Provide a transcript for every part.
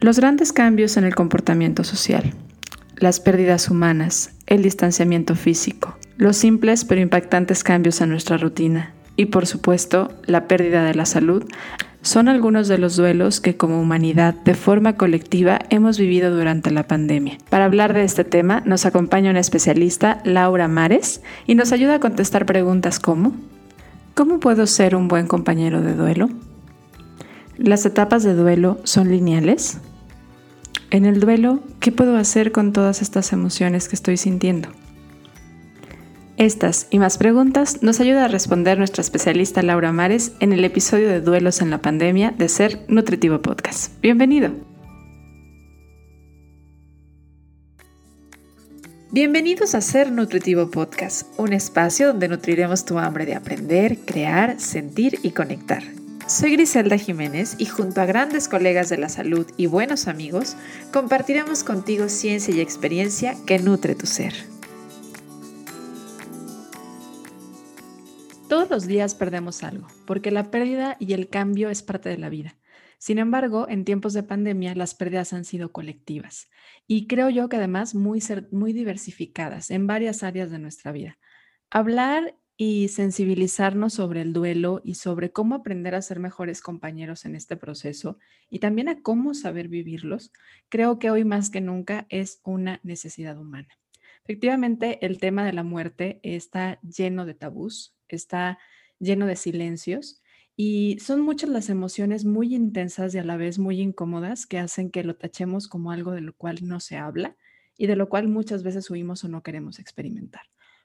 Los grandes cambios en el comportamiento social, las pérdidas humanas, el distanciamiento físico, los simples pero impactantes cambios en nuestra rutina y por supuesto la pérdida de la salud son algunos de los duelos que como humanidad de forma colectiva hemos vivido durante la pandemia. Para hablar de este tema nos acompaña una especialista, Laura Mares, y nos ayuda a contestar preguntas como ¿Cómo puedo ser un buen compañero de duelo? ¿Las etapas de duelo son lineales? En el duelo, ¿qué puedo hacer con todas estas emociones que estoy sintiendo? Estas y más preguntas nos ayuda a responder nuestra especialista Laura Mares en el episodio de Duelos en la Pandemia de Ser Nutritivo Podcast. Bienvenido. Bienvenidos a Ser Nutritivo Podcast, un espacio donde nutriremos tu hambre de aprender, crear, sentir y conectar. Soy Griselda Jiménez y junto a grandes colegas de la salud y buenos amigos, compartiremos contigo ciencia y experiencia que nutre tu ser. Todos los días perdemos algo, porque la pérdida y el cambio es parte de la vida. Sin embargo, en tiempos de pandemia las pérdidas han sido colectivas y creo yo que además muy, muy diversificadas en varias áreas de nuestra vida. Hablar y sensibilizarnos sobre el duelo y sobre cómo aprender a ser mejores compañeros en este proceso y también a cómo saber vivirlos, creo que hoy más que nunca es una necesidad humana. Efectivamente, el tema de la muerte está lleno de tabús, está lleno de silencios y son muchas las emociones muy intensas y a la vez muy incómodas que hacen que lo tachemos como algo de lo cual no se habla y de lo cual muchas veces huimos o no queremos experimentar.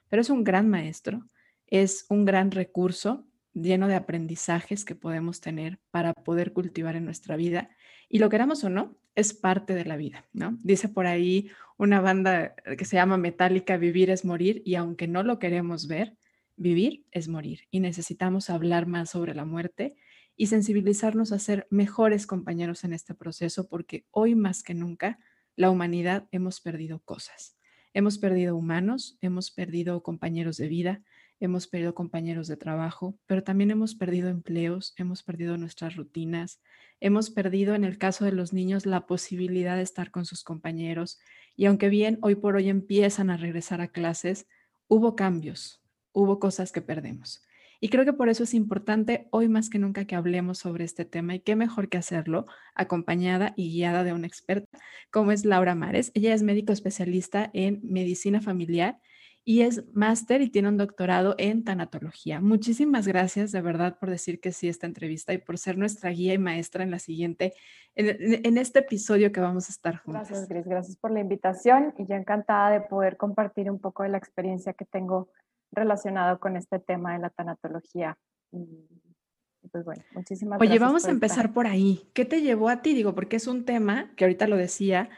Pero es un gran maestro, es un gran recurso lleno de aprendizajes que podemos tener para poder cultivar en nuestra vida y lo queramos o no, es parte de la vida, ¿no? Dice por ahí una banda que se llama Metallica, vivir es morir y aunque no lo queremos ver, Vivir es morir y necesitamos hablar más sobre la muerte y sensibilizarnos a ser mejores compañeros en este proceso porque hoy más que nunca la humanidad hemos perdido cosas. Hemos perdido humanos, hemos perdido compañeros de vida, hemos perdido compañeros de trabajo, pero también hemos perdido empleos, hemos perdido nuestras rutinas, hemos perdido en el caso de los niños la posibilidad de estar con sus compañeros y aunque bien hoy por hoy empiezan a regresar a clases, hubo cambios, hubo cosas que perdemos. Y creo que por eso es importante hoy más que nunca que hablemos sobre este tema y qué mejor que hacerlo acompañada y guiada de una experta como es Laura Mares. Ella es médico especialista en medicina familiar y es máster y tiene un doctorado en tanatología. Muchísimas gracias de verdad por decir que sí a esta entrevista y por ser nuestra guía y maestra en la siguiente, en, este episodio que vamos a estar juntos. Gracias, Gris. Gracias por la invitación y ya encantada de poder compartir un poco de la experiencia que tengo relacionado con este tema de la tanatología. pues bueno, muchísimas Oye, vamos a empezar por ahí. ¿Qué te llevó a ti? Digo, porque es un tema que ahorita lo decía,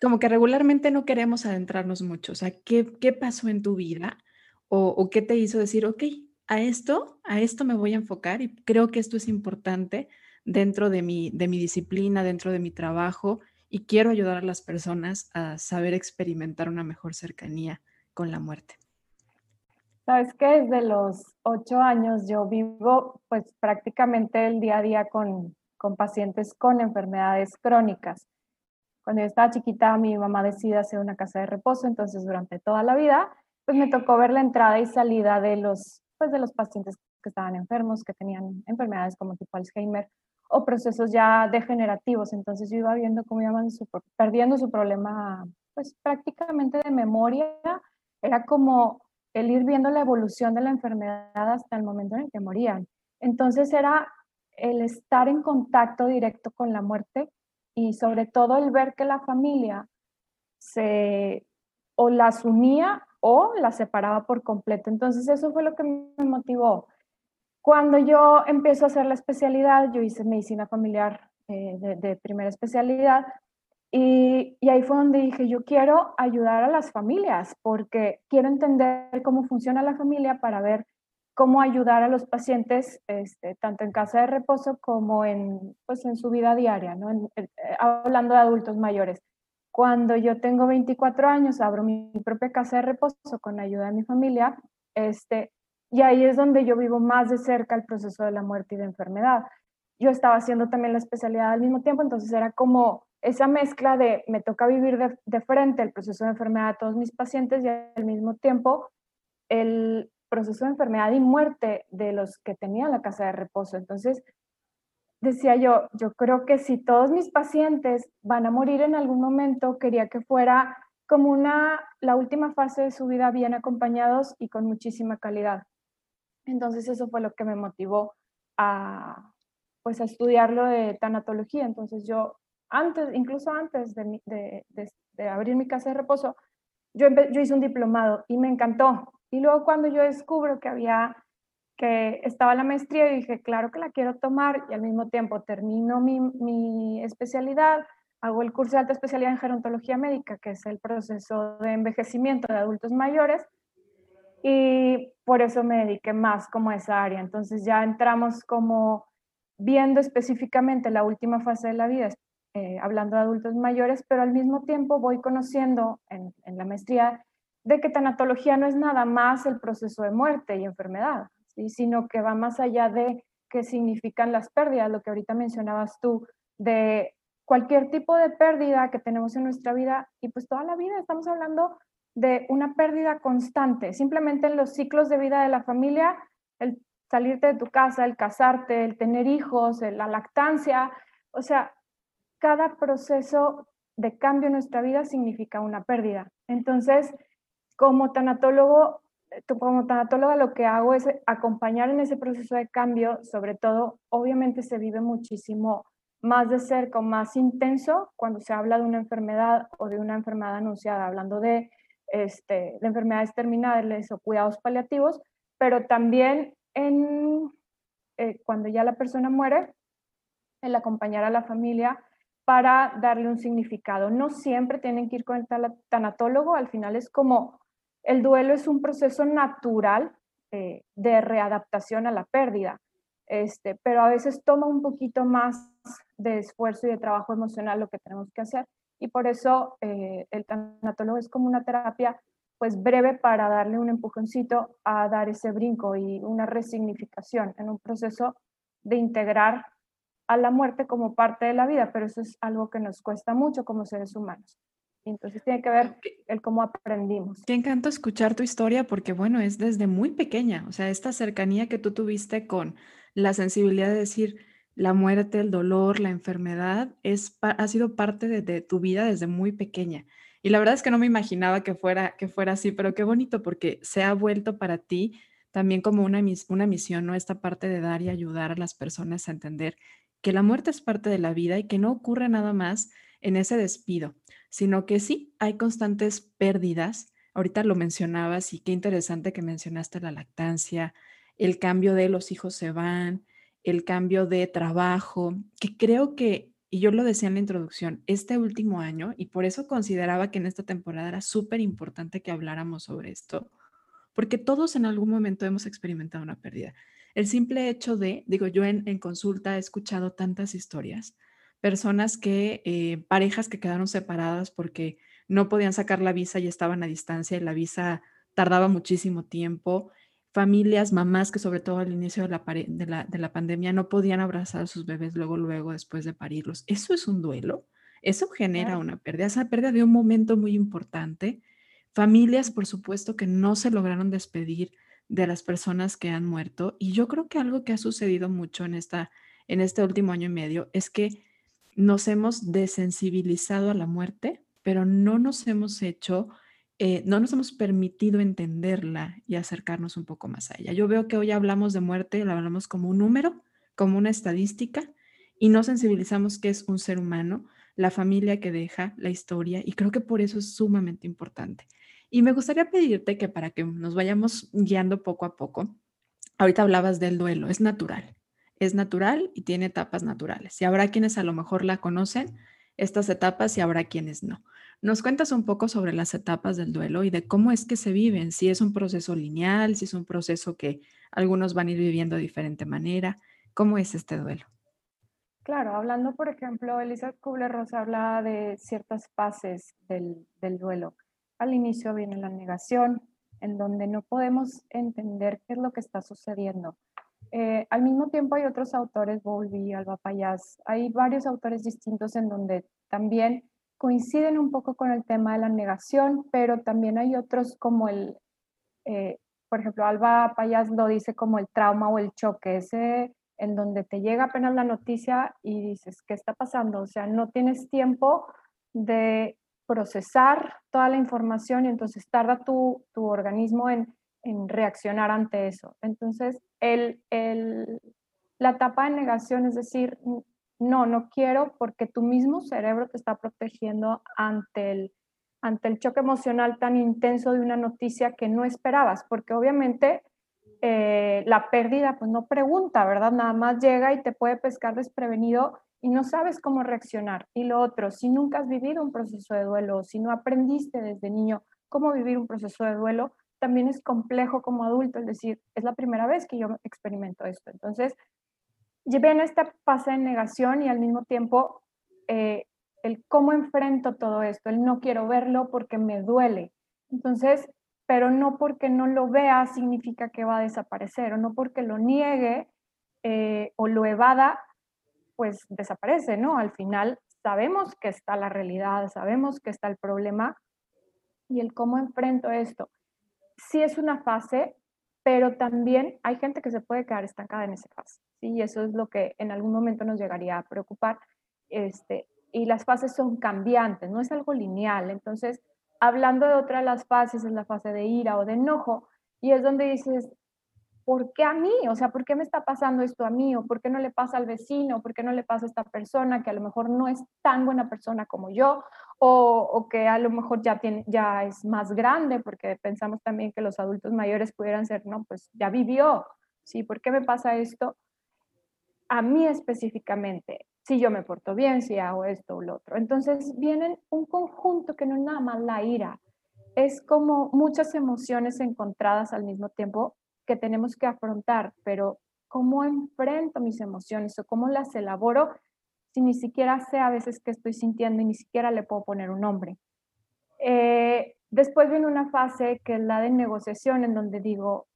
como que regularmente no queremos adentrarnos mucho. O sea, ¿qué, qué pasó en tu vida? O, qué te hizo decir, ok, a esto, a esto me voy a enfocar y creo que esto es importante dentro de mi, de mi disciplina, dentro de mi trabajo y quiero ayudar a las personas a saber experimentar una mejor cercanía con la muerte. Sabes que desde los ocho años yo vivo pues prácticamente el día a día con, con pacientes con enfermedades crónicas. Cuando yo estaba chiquita, mi mamá decide hacer una casa de reposo, entonces durante toda la vida, pues me tocó ver la entrada y salida de los, pues de los pacientes que estaban enfermos, que tenían enfermedades como tipo Alzheimer o procesos ya degenerativos. Entonces yo iba viendo cómo iban perdiendo su problema, pues prácticamente de memoria. Era como el ir viendo la evolución de la enfermedad hasta el momento en el que morían. Entonces era el estar en contacto directo con la muerte y sobre todo el ver que la familia se o las unía o las separaba por completo. Entonces eso fue lo que me motivó. Cuando yo empiezo a hacer la especialidad, yo hice medicina familiar eh, de primera especialidad, y, ahí fue donde dije, yo quiero ayudar a las familias porque quiero entender cómo funciona la familia para ver cómo ayudar a los pacientes, este, tanto en casa de reposo como en, pues, en su vida diaria, ¿no? Eh, hablando de adultos mayores. Cuando yo tengo 24 años, abro mi propia casa de reposo con ayuda de mi familia, este, y ahí es donde yo vivo más de cerca el proceso de la muerte y de enfermedad. Yo estaba haciendo también la especialidad al mismo tiempo, entonces era como esa mezcla de me toca vivir de, frente el proceso de enfermedad a todos mis pacientes y al mismo tiempo el proceso de enfermedad y muerte de los que tenían la casa de reposo. Entonces, decía yo, yo creo que si todos mis pacientes van a morir en algún momento, quería que fuera como una, la última fase de su vida bien acompañados y con muchísima calidad. Entonces eso fue lo que me motivó a, pues, a estudiar lo de tanatología. Entonces yo antes, incluso antes de, abrir mi casa de reposo, yo, yo hice un diplomado y me encantó. Y luego cuando yo descubro que había, que estaba la maestría, dije, claro que la quiero tomar y al mismo tiempo termino mi, mi especialidad, hago el curso de alta especialidad en gerontología médica, que es el proceso de envejecimiento de adultos mayores, y por eso me dediqué más como a esa área. Entonces ya entramos como viendo específicamente la última fase de la vida, eh, hablando de adultos mayores, pero al mismo tiempo voy conociendo en, la maestría de que tanatología no es nada más el proceso de muerte y enfermedad, sino que va más allá de qué significan las pérdidas, lo que ahorita mencionabas tú, de cualquier tipo de pérdida que tenemos en nuestra vida y pues toda la vida estamos hablando de una pérdida constante, simplemente en los ciclos de vida de la familia, el salirte de tu casa, el casarte, el tener hijos, la lactancia, o sea, cada proceso de cambio en nuestra vida significa una pérdida. Entonces, como tanatólogo, como tanatóloga lo que hago es acompañar en ese proceso de cambio, sobre todo, obviamente se vive muchísimo más de cerca más intenso cuando se habla de una enfermedad o de una enfermedad anunciada, hablando de, este, de enfermedades terminales o cuidados paliativos, pero también en, eh, cuando ya la persona muere, el acompañar a la familia para darle un significado. No siempre tienen que ir con el tanatólogo, al final es como el duelo es un proceso natural eh, de readaptación a la pérdida, este, pero a veces toma un poquito más de esfuerzo y de trabajo emocional lo que tenemos que hacer y por eso eh, el tanatólogo es como una terapia pues breve para darle un empujoncito a dar ese brinco y una resignificación en un proceso de integrar a la muerte como parte de la vida, pero eso es algo que nos cuesta mucho como seres humanos. Entonces tiene que ver el cómo aprendimos. Qué encanto escuchar tu historia porque, bueno, es desde muy pequeña, o sea, esta cercanía que tú tuviste con la sensibilidad de decir la muerte, el dolor, la enfermedad, es, ha sido parte de, tu vida desde muy pequeña. Y la verdad es que no me imaginaba que fuera, que fuera así, pero qué bonito porque se ha vuelto para ti también como una, una misión, ¿no? Esta parte de dar y ayudar a las personas a entender que la muerte es parte de la vida y que no ocurre nada más en ese despido, sino que sí hay constantes pérdidas. Ahorita lo mencionabas y qué interesante que mencionaste la lactancia, el cambio de los hijos se van, el cambio de trabajo, que creo que, y yo lo decía en la introducción, este último año, y por eso consideraba que en esta temporada era súper importante que habláramos sobre esto, porque todos en algún momento hemos experimentado una pérdida. El simple hecho de, digo, yo en, consulta he escuchado tantas historias, personas que, eh, parejas que quedaron separadas porque no podían sacar la visa y estaban a distancia y la visa tardaba muchísimo tiempo, familias, mamás que sobre todo al inicio de la, de la, de la pandemia no podían abrazar a sus bebés luego, luego después de parirlos. Eso es un duelo, eso genera una pérdida, esa pérdida de un momento muy importante. Familias, por supuesto, que no se lograron despedir de las personas que han muerto. Y yo creo que algo que ha sucedido mucho en, esta, en este último año y medio es que nos hemos desensibilizado a la muerte, pero no nos hemos hecho, eh, no nos hemos permitido entenderla y acercarnos un poco más a ella. Yo veo que hoy hablamos de muerte, la hablamos como un número, como una estadística, y no sensibilizamos que es un ser humano, la familia que deja, la historia, y creo que por eso es sumamente importante. Y me gustaría pedirte que para que nos vayamos guiando poco a poco, ahorita hablabas del duelo, es natural, es natural y tiene etapas naturales. Y habrá quienes a lo mejor la conocen, estas etapas, y habrá quienes no. ¿Nos cuentas un poco sobre las etapas del duelo y de cómo es que se viven? Si es un proceso lineal, si es un proceso que algunos van a ir viviendo de diferente manera. ¿Cómo es este duelo? Claro, hablando, por ejemplo, Elisa Kubler-Ross habla de ciertas fases del, del duelo. Al inicio viene la negación, en donde no podemos entender qué es lo que está sucediendo. Eh, al mismo tiempo hay otros autores, Bowlby, Alba Payas, hay varios autores distintos en donde también coinciden un poco con el tema de la negación, pero también hay otros como el, eh, por ejemplo, Alba Payas lo dice como el trauma o el choque, ese en donde te llega apenas la noticia y dices, ¿qué está pasando? O sea, no tienes tiempo de procesar toda la información y entonces tarda tu, tu organismo en, en, reaccionar ante eso. Entonces, el, el, la etapa de negación es decir, no, no quiero porque tu mismo cerebro te está protegiendo ante el, ante el choque emocional tan intenso de una noticia que no esperabas, porque obviamente eh, la pérdida pues no pregunta, ¿verdad? Nada más llega y te puede pescar desprevenido y no sabes cómo reaccionar. Y lo otro, si nunca has vivido un proceso de duelo, si no aprendiste desde niño cómo vivir un proceso de duelo, también es complejo como adulto, es decir, es la primera vez que yo experimento esto. Entonces, llevé en esta fase de negación y al mismo tiempo eh, el cómo enfrento todo esto, el no quiero verlo porque me duele. Entonces, pero no porque no lo vea significa que va a desaparecer, o no porque lo niegue eh, o lo evada, pues desaparece, ¿no? Al final sabemos que está la realidad, sabemos que está el problema y el cómo enfrento esto. Sí es una fase, pero también hay gente que se puede quedar estancada en esa fase, ¿sí? Y eso es lo que en algún momento nos llegaría a preocupar. Este, y las fases son cambiantes, no es algo lineal. Entonces, hablando de otra de las fases, es la fase de ira o de enojo, y es donde dices, ¿por qué a mí? O sea, ¿por qué me está pasando esto a mí? ¿O por qué no le pasa al vecino? ¿Por qué no le pasa a esta persona que a lo mejor no es tan buena persona como yo? O, o que a lo mejor ya, tiene, ya es más grande, porque pensamos también que los adultos mayores pudieran ser, no, pues ya vivió, ¿sí? ¿Por qué me pasa esto? A mí específicamente, si yo me porto bien, si hago esto o lo otro. Entonces vienen un conjunto que no es nada más la ira, es como muchas emociones encontradas al mismo tiempo que tenemos que afrontar, pero ¿cómo enfrento mis emociones o cómo las elaboro si ni siquiera sé a veces qué estoy sintiendo y ni siquiera le puedo poner un nombre? Eh, después viene una fase que es la de negociación, en donde digo,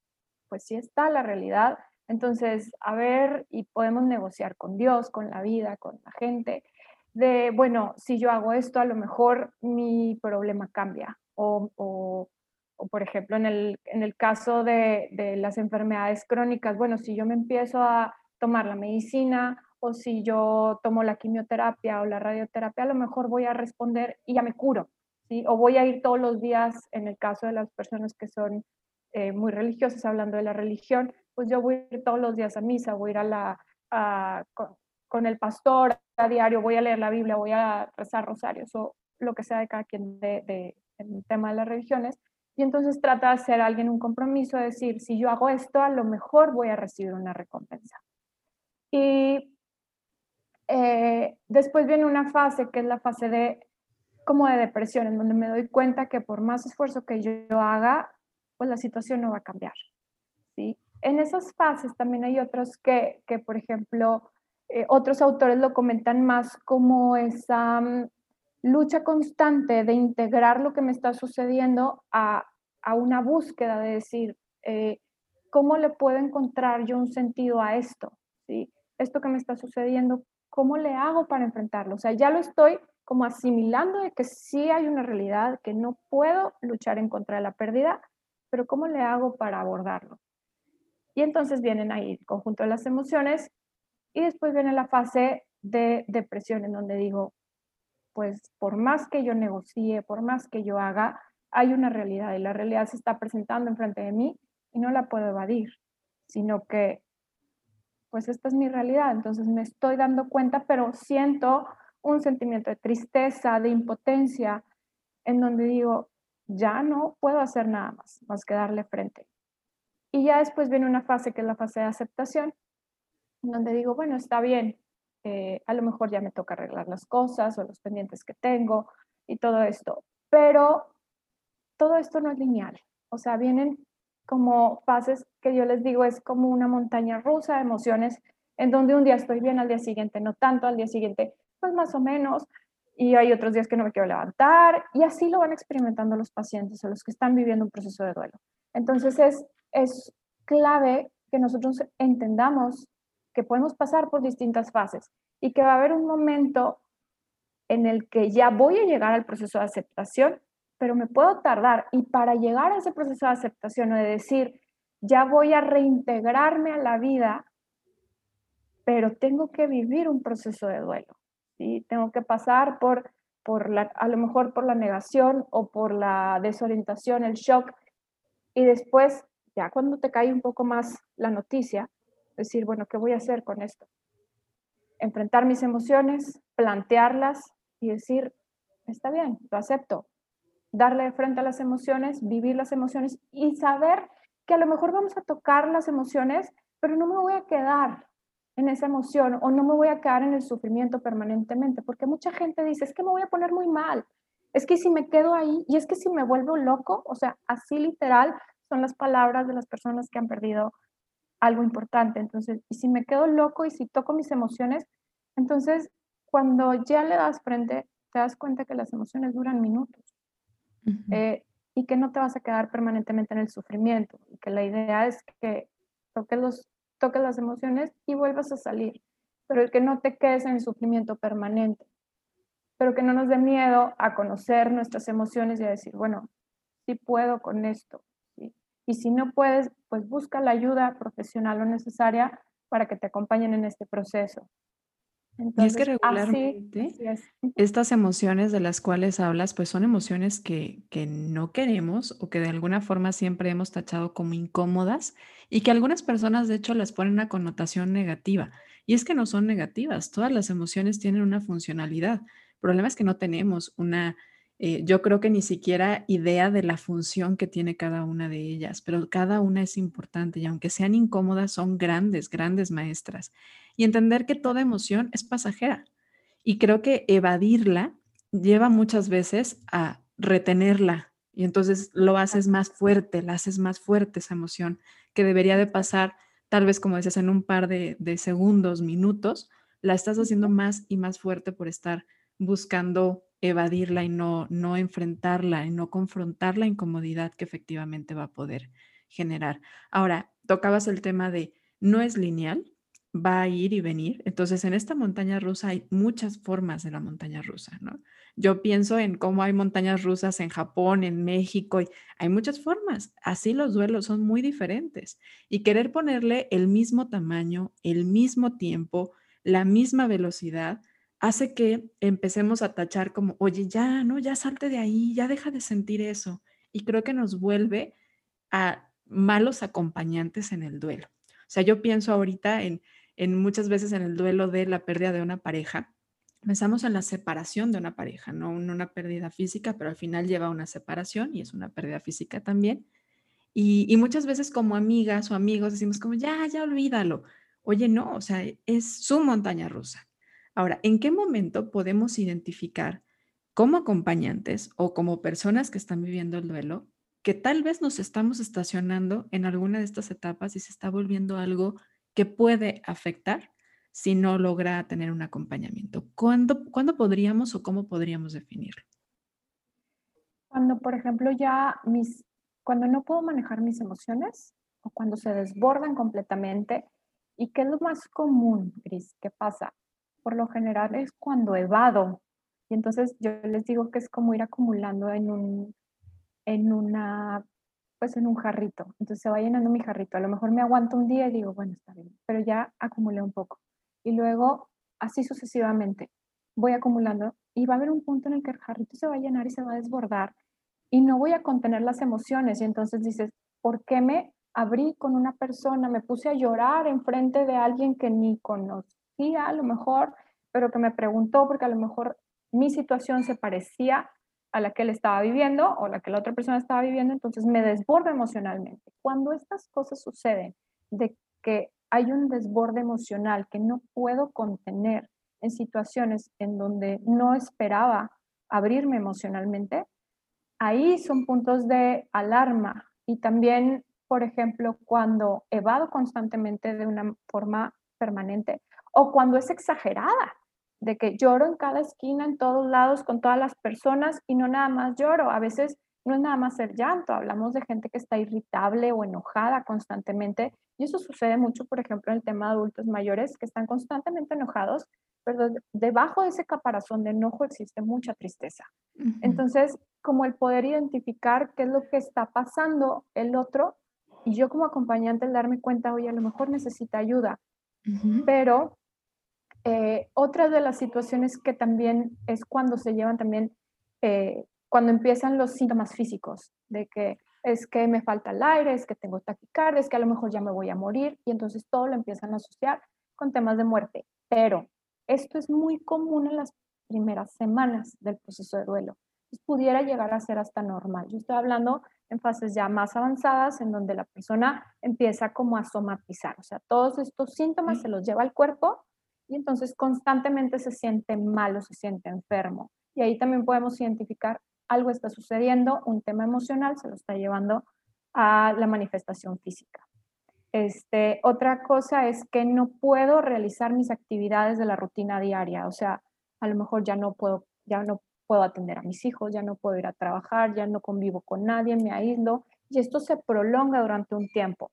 pues sí está la realidad, entonces, a ver, y podemos negociar con Dios, con la vida, con la gente, de, bueno, si yo hago esto, a lo mejor mi problema cambia. O, o, por ejemplo, en el, en el caso de, de, las enfermedades crónicas, bueno, si yo me empiezo a tomar la medicina o si yo tomo la quimioterapia o la radioterapia, a lo mejor voy a responder y ya me curo, ¿sí? O voy a ir todos los días, en el caso de las personas que son eh, muy religiosas, hablando de la religión, pues yo voy a ir todos los días a misa, voy a ir a la, con, el pastor a diario, voy a leer la Biblia, voy a rezar rosarios o lo que sea de cada quien de, de, el tema de las religiones. Y entonces trata de hacer alguien un compromiso, de decir, si yo hago esto, a lo mejor voy a recibir una recompensa. Y eh, después viene una fase que es la fase de como de depresión, en donde me doy cuenta que por más esfuerzo que yo haga, pues la situación no va a cambiar. ¿sí? En esas fases también hay otros que, que por ejemplo, eh, otros autores lo comentan más como esa mm, lucha constante de integrar lo que me está sucediendo a, a una búsqueda de decir, eh, ¿cómo le puedo encontrar yo un sentido a esto? ¿Sí? Esto que me está sucediendo, ¿cómo le hago para enfrentarlo? O sea, ya lo estoy como asimilando de que sí hay una realidad, que no puedo luchar en contra de la pérdida, pero ¿cómo le hago para abordarlo? Y entonces vienen ahí el conjunto de las emociones y después viene la fase de depresión en donde digo, pues por más que yo negocie, por más que yo haga, hay una realidad y la realidad se está presentando enfrente de mí y no la puedo evadir, sino que pues esta es mi realidad, entonces me estoy dando cuenta, pero siento un sentimiento de tristeza, de impotencia, en donde digo, ya no puedo hacer nada más, más que darle frente. Y ya después viene una fase que es la fase de aceptación, donde digo, bueno, está bien, eh, a lo mejor ya me toca arreglar las cosas o los pendientes que tengo y todo esto, pero todo esto no es lineal, o sea, vienen como fases que yo les digo es como una montaña rusa de emociones en donde un día estoy bien, al día siguiente no tanto, al día siguiente pues más o menos, y hay otros días que no me quiero levantar, y así lo van experimentando los pacientes o los que están viviendo un proceso de duelo. Entonces es es clave que nosotros entendamos que podemos pasar por distintas fases y que va a haber un momento en el que ya voy a llegar al proceso de aceptación, pero me puedo tardar. Y para llegar a ese proceso de aceptación o de decir, ya voy a reintegrarme a la vida, pero tengo que vivir un proceso de duelo. ¿sí? Tengo que pasar por, por la, a lo mejor por la negación o por la desorientación, el shock, y después, ya cuando te cae un poco más la noticia, decir, bueno, ¿qué voy a hacer con esto? Enfrentar mis emociones, plantearlas y decir, está bien, lo acepto. Darle frente a las emociones, vivir las emociones y saber que a lo mejor vamos a tocar las emociones, pero no me voy a quedar en esa emoción o no me voy a quedar en el sufrimiento permanentemente, porque mucha gente dice, es que me voy a poner muy mal, es que si me quedo ahí y es que si me vuelvo loco, o sea, así literal son las palabras de las personas que han perdido algo importante. Entonces, y si me quedo loco y si toco mis emociones, entonces cuando ya le das frente, te das cuenta que las emociones duran minutos eh, y que no te vas a quedar permanentemente en el sufrimiento. Y que la idea es que toques, los, toques las emociones y vuelvas a salir, pero que no te quedes en el sufrimiento permanente. Pero que no nos dé miedo a conocer nuestras emociones y a decir, bueno, sí puedo con esto, y si no puedes, pues busca la ayuda profesional o necesaria para que te acompañen en este proceso. Y es que regularmente estas emociones de las cuales hablas, pues son emociones que, que no queremos o que de alguna forma siempre hemos tachado como incómodas y que algunas personas de hecho les ponen una connotación negativa. Y es que no son negativas, todas las emociones tienen una funcionalidad. El problema es que no tenemos una eh, yo creo que ni siquiera idea de la función que tiene cada una de ellas, pero cada una es importante y aunque sean incómodas, son grandes, grandes maestras. Y entender que toda emoción es pasajera. Y creo que evadirla lleva muchas veces a retenerla y entonces lo haces más fuerte, la haces más fuerte esa emoción que debería de pasar, tal vez como decías, en un par de, de segundos, minutos, la estás haciendo más y más fuerte por estar buscando evadirla y no, no enfrentarla y no confrontar la incomodidad que efectivamente va a poder generar. Ahora, tocabas el tema de no es lineal, va a ir y venir. Entonces, en esta montaña rusa hay muchas formas de la montaña rusa, ¿no? Yo pienso en cómo hay montañas rusas en Japón, en México, y hay muchas formas. Así los duelos son muy diferentes. Y querer ponerle el mismo tamaño, el mismo tiempo, la misma velocidad, hace que empecemos a tachar como, oye, ya, no, ya salte de ahí, ya deja de sentir eso. Y creo que nos vuelve a malos acompañantes en el duelo. O sea, yo pienso ahorita en, en muchas veces en el duelo de la pérdida de una pareja. Pensamos en la separación de una pareja, no una pérdida física, pero al final lleva a una separación y es una pérdida física también. Y, y muchas veces como amigas o amigos decimos como, ya, ya olvídalo. Oye, no, o sea, es su montaña rusa Ahora, ¿en qué momento podemos identificar como acompañantes o como personas que están viviendo el duelo que tal vez nos estamos estacionando en alguna de estas etapas y se está volviendo algo que puede afectar si no logra tener un acompañamiento? ¿Cuándo, ¿cuándo podríamos o cómo podríamos definirlo? Cuando, por ejemplo, ya mis, cuando no puedo manejar mis emociones o cuando se desbordan completamente. ¿Y qué es lo más común, Gris? ¿Qué pasa? Por lo general es cuando evado. Y entonces yo les digo que es como ir acumulando en un, en una, pues en un jarrito. Entonces se va llenando mi jarrito. A lo mejor me aguanto un día y digo, bueno, está bien, pero ya acumulé un poco. Y luego, así sucesivamente, voy acumulando y va a haber un punto en el que el jarrito se va a llenar y se va a desbordar y no voy a contener las emociones. Y entonces dices, ¿por qué me abrí con una persona? Me puse a llorar en frente de alguien que ni conozco a lo mejor, pero que me preguntó porque a lo mejor mi situación se parecía a la que él estaba viviendo o la que la otra persona estaba viviendo, entonces me desborda emocionalmente. Cuando estas cosas suceden, de que hay un desborde emocional que no puedo contener en situaciones en donde no esperaba abrirme emocionalmente, ahí son puntos de alarma. Y también, por ejemplo, cuando evado constantemente de una forma permanente, o cuando es exagerada, de que lloro en cada esquina, en todos lados, con todas las personas y no nada más lloro. A veces no es nada más el llanto, hablamos de gente que está irritable o enojada constantemente. Y eso sucede mucho, por ejemplo, en el tema de adultos mayores que están constantemente enojados, pero debajo de ese caparazón de enojo existe mucha tristeza. Entonces, como el poder identificar qué es lo que está pasando el otro y yo como acompañante el darme cuenta, oye, a lo mejor necesita ayuda, pero eh, otra de las situaciones que también es cuando se llevan también, eh, cuando empiezan los síntomas físicos, de que es que me falta el aire, es que tengo taquicardia, es que a lo mejor ya me voy a morir, y entonces todo lo empiezan a asociar con temas de muerte. Pero esto es muy común en las primeras semanas del proceso de duelo. Entonces, pudiera llegar a ser hasta normal. Yo estoy hablando en fases ya más avanzadas, en donde la persona empieza como a somatizar, o sea, todos estos síntomas se los lleva al cuerpo y entonces constantemente se siente mal o se siente enfermo. Y ahí también podemos identificar algo está sucediendo, un tema emocional se lo está llevando a la manifestación física. Este, otra cosa es que no puedo realizar mis actividades de la rutina diaria, o sea, a lo mejor ya no puedo, ya no puedo atender a mis hijos, ya no puedo ir a trabajar, ya no convivo con nadie, me aíslo y esto se prolonga durante un tiempo.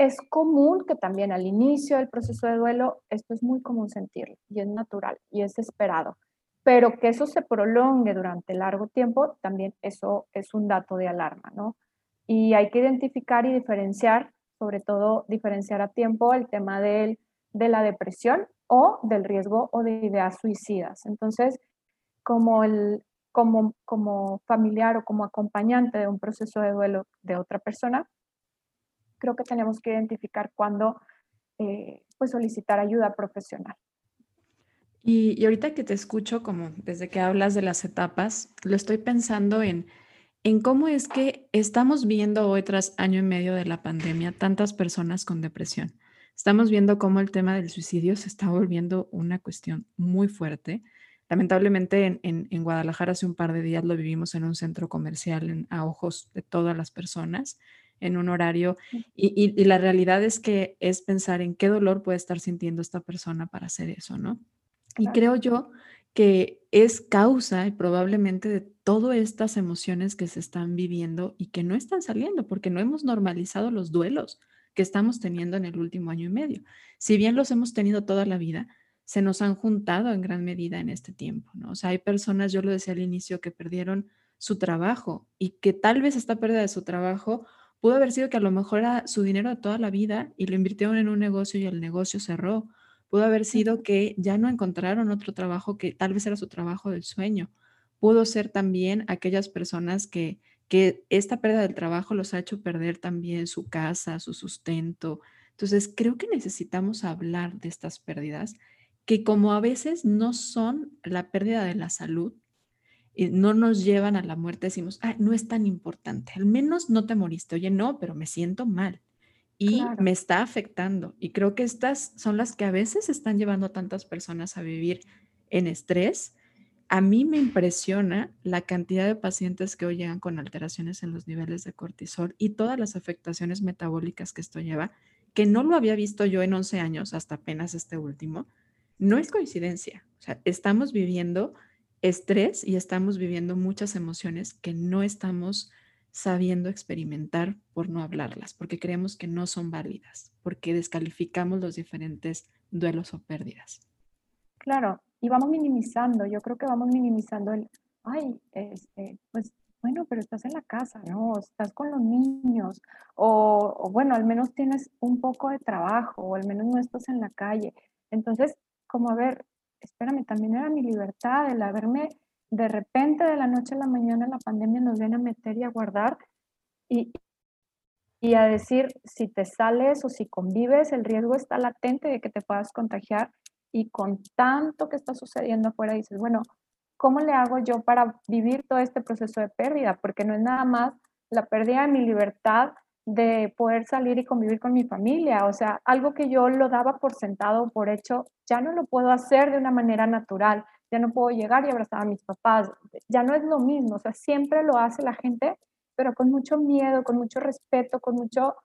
Es común que también al inicio del proceso de duelo, esto es muy común sentirlo y es natural y es esperado, pero que eso se prolongue durante largo tiempo, también eso es un dato de alarma, ¿no? Y hay que identificar y diferenciar, sobre todo diferenciar a tiempo el tema de la depresión o del riesgo o de ideas suicidas. Entonces, como, el, como, como familiar o como acompañante de un proceso de duelo de otra persona, creo que tenemos que identificar cuándo eh, pues solicitar ayuda profesional. Y, y, ahorita que te escucho, como desde que hablas de las etapas, lo estoy pensando en, en cómo es que estamos viendo hoy, tras año y medio de la pandemia, tantas personas con depresión. Estamos viendo cómo el tema del suicidio se está volviendo una cuestión muy fuerte. Lamentablemente en, en, en Guadalajara hace un par de días lo vivimos en un centro comercial a ojos de todas las personas en un horario y, la realidad es que es pensar en qué dolor puede estar sintiendo esta persona para hacer eso, ¿no? Y creo yo que es causa y probablemente de todas estas emociones que se están viviendo y que no están saliendo porque no hemos normalizado los duelos que estamos teniendo en el último año y medio. Si bien los hemos tenido toda la vida, se nos han juntado en gran medida en este tiempo, ¿no? O sea, hay personas, yo lo decía al inicio, que perdieron su trabajo y que tal vez esta pérdida de su trabajo Pudo haber sido que a lo mejor era su dinero de toda la vida y lo invirtieron en un negocio y el negocio cerró. Pudo haber sido que ya no encontraron otro trabajo que tal vez era su trabajo del sueño. Pudo ser también aquellas personas que, que esta pérdida del trabajo los ha hecho perder también su casa, su sustento. Entonces, creo que necesitamos hablar de estas pérdidas que como a veces no son la pérdida de la salud, no nos llevan a la muerte, decimos, ah, no es tan importante, al menos no te moriste, oye, no, pero me siento mal y me está afectando. Y creo que estas son las que a veces están llevando a tantas personas a vivir en estrés. A mí me impresiona la cantidad de pacientes que hoy llegan con alteraciones en los niveles de cortisol y todas las afectaciones metabólicas que esto lleva, que no lo había visto yo en 11 años, hasta apenas este último. No es coincidencia. O sea, estamos viviendo estrés y estamos viviendo muchas emociones que no estamos sabiendo experimentar por no hablarlas, porque creemos que no son válidas, porque descalificamos los diferentes duelos o pérdidas. Claro, y vamos minimizando, yo creo que vamos minimizando el, ay, este, pues bueno, pero estás en la casa, ¿no? Estás con los niños, o, bueno, al menos tienes un poco de trabajo, o al menos no estás en la calle. Entonces, como a ver, espérame, también era mi libertad el haberme de repente de la noche a la mañana la pandemia nos viene a meter y a guardar y, y a decir si te sales o si convives, el riesgo está latente de que te puedas contagiar y con tanto que está sucediendo afuera dices, bueno, ¿cómo le hago yo para vivir todo este proceso de pérdida? Porque no es nada más la pérdida de mi libertad de poder salir y convivir con mi familia. O sea, algo que yo lo daba por sentado, por hecho, ya no lo puedo hacer de una manera natural. Ya no puedo llegar y abrazar a mis papás. Ya no es lo mismo. O sea, siempre lo hace la gente, pero con mucho miedo, con mucho respeto, con mucho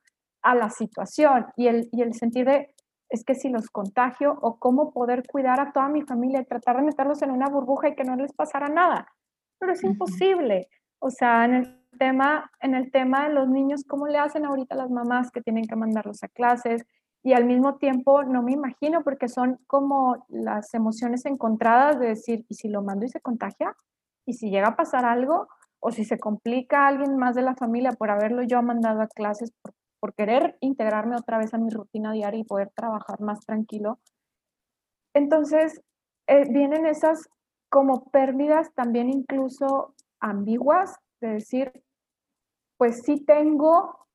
a la situación y el, y el sentir de, es que si los contagio o cómo poder cuidar a toda mi familia y tratar de meterlos en una burbuja y que no les pasara nada. Pero es imposible. O sea, en el tema, en el tema de los niños, ¿cómo le hacen ahorita las mamás que tienen que mandarlos a clases? Y al mismo tiempo no me imagino porque son como las emociones encontradas de decir, ¿y si lo mando y se contagia? ¿Y si llega a pasar algo? ¿O si se complica alguien más de la familia por haberlo yo mandado a clases, por, por querer integrarme otra vez a mi rutina diaria y poder trabajar más tranquilo? Entonces, eh, vienen esas como pérdidas también incluso ambiguas, de decir, pues sí tengo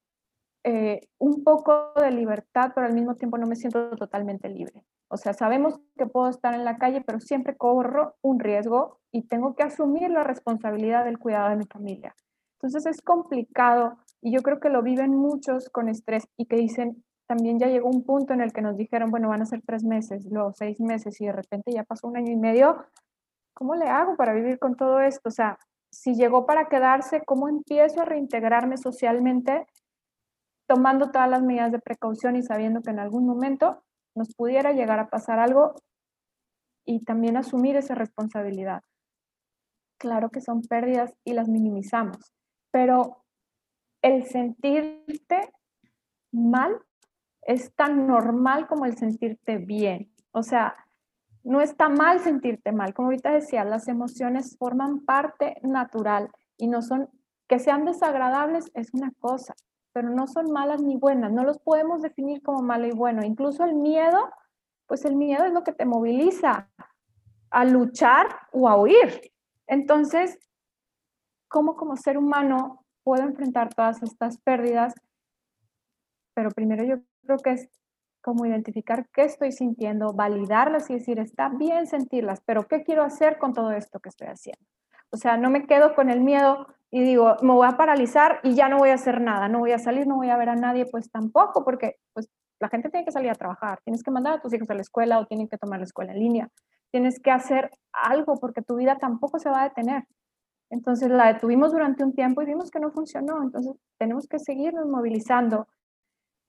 eh, un poco de libertad, pero al mismo tiempo no me siento totalmente libre. O sea, sabemos que puedo estar en la calle, pero siempre corro un riesgo y tengo que asumir la responsabilidad del cuidado de mi familia. Entonces es complicado y yo creo que lo viven muchos con estrés y que dicen, también ya llegó un punto en el que nos dijeron, bueno, van a ser tres meses, luego seis meses y de repente ya pasó un año y medio. ¿Cómo le hago para vivir con todo esto? O sea, si llegó para quedarse, ¿cómo empiezo a reintegrarme socialmente tomando todas las medidas de precaución y sabiendo que en algún momento nos pudiera llegar a pasar algo y también asumir esa responsabilidad? Claro que son pérdidas y las minimizamos, pero el sentirte mal es tan normal como el sentirte bien. O sea, no está mal sentirte mal. Como ahorita decía, las emociones forman parte natural y no son, que sean desagradables es una cosa, pero no son malas ni buenas. No los podemos definir como malo y bueno. Incluso el miedo, pues el miedo es lo que te moviliza a luchar o a huir. Entonces, ¿cómo como ser humano puedo enfrentar todas estas pérdidas? Pero primero yo creo que es como identificar qué estoy sintiendo, validarlas y decir, está bien sentirlas, pero ¿qué quiero hacer con todo esto que estoy haciendo? O sea, no me quedo con el miedo y digo, me voy a paralizar y ya no voy a hacer nada, no voy a salir, no voy a ver a nadie, pues tampoco, porque pues la gente tiene que salir a trabajar, tienes que mandar a tus hijos a la escuela o tienen que tomar la escuela en línea, tienes que hacer algo porque tu vida tampoco se va a detener. Entonces la detuvimos durante un tiempo y vimos que no funcionó, entonces tenemos que seguirnos movilizando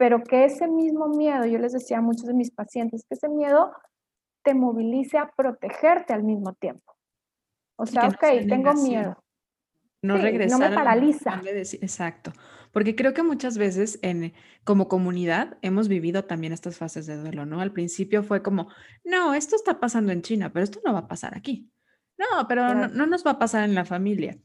pero que ese mismo miedo, yo les decía a muchos de mis pacientes, que ese miedo te movilice a protegerte al mismo tiempo. O sea, ok, tengo miedo. No regresar. No me paraliza. Exacto. Porque creo que muchas veces en, como comunidad hemos vivido también estas fases de duelo, ¿no? Al principio fue como, no, esto está pasando en China, pero esto no va a pasar aquí. No, pero no, no, nos va a pasar en la familia.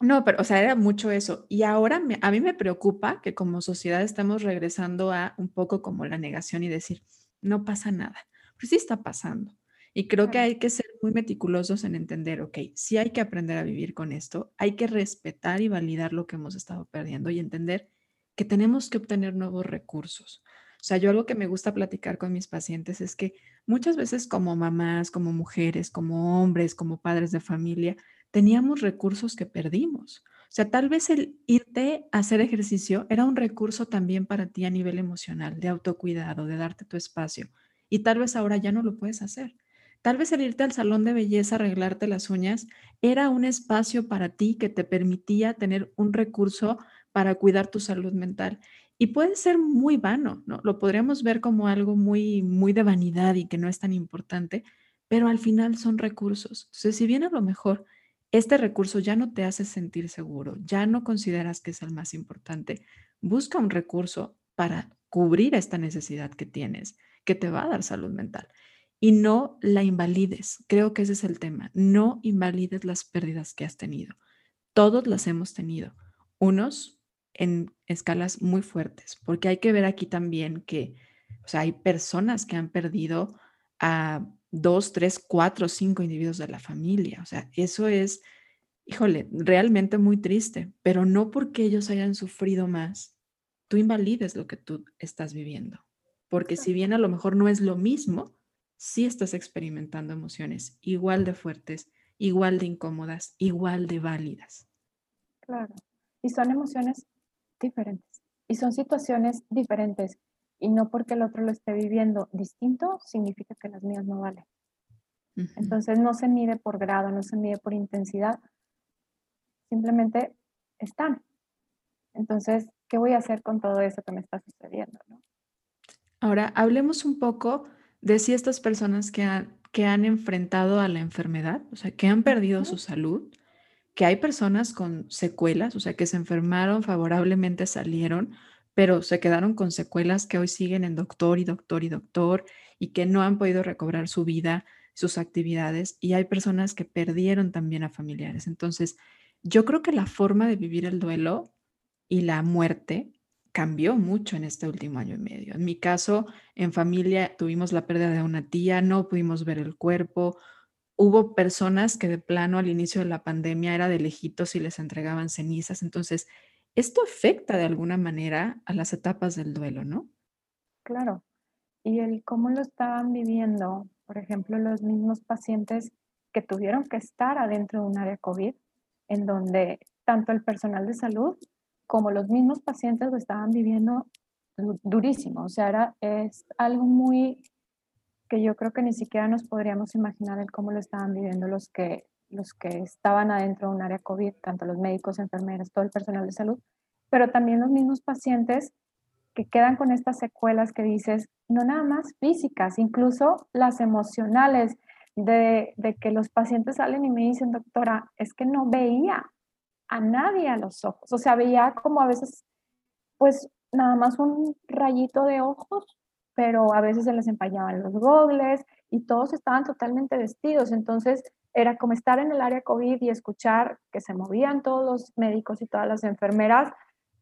No, pero, o sea, era mucho eso. Y ahora a mí me preocupa que como sociedad estamos regresando a un poco como la negación y decir, no pasa nada. Pues sí está pasando. Y creo que hay que ser muy meticulosos en entender, ok, sí hay que aprender a vivir con esto, hay que respetar y validar lo que hemos estado perdiendo y entender que tenemos que obtener nuevos recursos. O sea, yo algo que me gusta platicar con mis pacientes es que muchas veces como mamás, como mujeres, como hombres, como padres de familia, teníamos recursos que perdimos. O sea, tal vez el irte a hacer ejercicio era un recurso también para ti a nivel emocional, de autocuidado, de darte tu espacio. Y tal vez ahora ya no lo puedes hacer. Tal vez el irte al salón de belleza, arreglarte las uñas, era un espacio para ti que te permitía tener un recurso para cuidar tu salud mental. Y puede ser muy vano, ¿no? Lo podríamos ver como algo muy, muy de vanidad y que no es tan importante, pero al final son recursos. Entonces, si bien a lo mejor este recurso ya no te hace sentir seguro, ya no consideras que es el más importante, busca un recurso para cubrir esta necesidad que tienes, que te va a dar salud mental. Y no la invalides. Creo que ese es el tema. No invalides las pérdidas que has tenido. Todos las hemos tenido. Unos en escalas muy fuertes, porque hay que ver aquí también que, o sea, hay personas que han perdido a dos, tres, cuatro, cinco individuos de la familia. O sea, eso es, híjole, realmente muy triste, pero no porque ellos hayan sufrido más, tú invalides lo que tú estás viviendo. Porque si bien a lo mejor no es lo mismo, sí estás experimentando emociones igual de fuertes, igual de incómodas, igual de válidas. Claro. Y son emociones diferentes. Y son situaciones diferentes. Y no porque el otro lo esté viviendo distinto, significa que las mías no valen. Entonces no se mide por grado, no se mide por intensidad, simplemente están. Entonces, ¿qué voy a hacer con todo eso que me está sucediendo? Ahora, hablemos un poco de si estas personas que han, que han enfrentado a la enfermedad, o sea, que han perdido su salud, que hay personas con secuelas, o sea, que se enfermaron favorablemente, salieron, pero se quedaron con secuelas que hoy siguen en doctor y doctor y doctor y que no han podido recobrar su vida, sus actividades. Y hay personas que perdieron también a familiares. Entonces, yo creo que la forma de vivir el duelo y la muerte cambió mucho en este último año y medio. En mi caso, en familia tuvimos la pérdida de una tía, no pudimos ver el cuerpo. Hubo personas que de plano al inicio de la pandemia era de lejitos y les entregaban cenizas. Entonces, esto afecta de alguna manera a las etapas del duelo, ¿no? Claro. Y el cómo lo estaban viviendo, por ejemplo, los mismos pacientes que tuvieron que estar adentro de un área COVID, en donde tanto el personal de salud como los mismos pacientes lo estaban viviendo durísimo. O sea, era, es algo muy que yo creo que ni siquiera nos podríamos imaginar el cómo lo estaban viviendo los que, los que estaban adentro de un área COVID, tanto los médicos, enfermeras, todo el personal de salud, pero también los mismos pacientes que quedan con estas secuelas que dices, no nada más físicas, incluso las emocionales, de, de que los pacientes salen y me dicen, doctora, es que no veía, a nadie a los ojos. O sea, veía como a veces, pues nada más un rayito de ojos, pero a veces se les empañaban los gogles y todos estaban totalmente vestidos. Entonces era como estar en el área COVID y escuchar que se movían todos los médicos y todas las enfermeras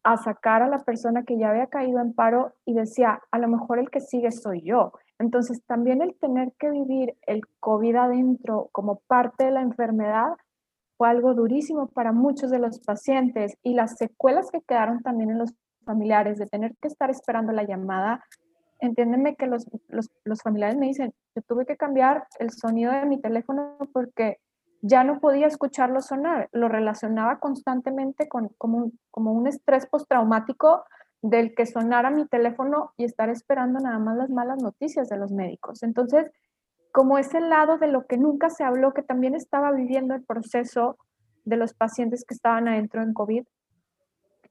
a sacar a la persona que ya había caído en paro y decía, a lo mejor el que sigue soy yo. Entonces también el tener que vivir el COVID adentro como parte de la enfermedad fue algo durísimo para muchos de los pacientes y las secuelas que quedaron también en los familiares de tener que estar esperando la llamada. Entiéndeme que los, los, familiares me dicen, yo tuve que cambiar el sonido de mi teléfono porque ya no podía escucharlo sonar. Lo relacionaba constantemente con como un, como un estrés postraumático del que sonara mi teléfono y estar esperando nada más las malas noticias de los médicos. Entonces, como ese lado de lo que nunca se habló, que también estaba viviendo el proceso de los pacientes que estaban adentro en COVID.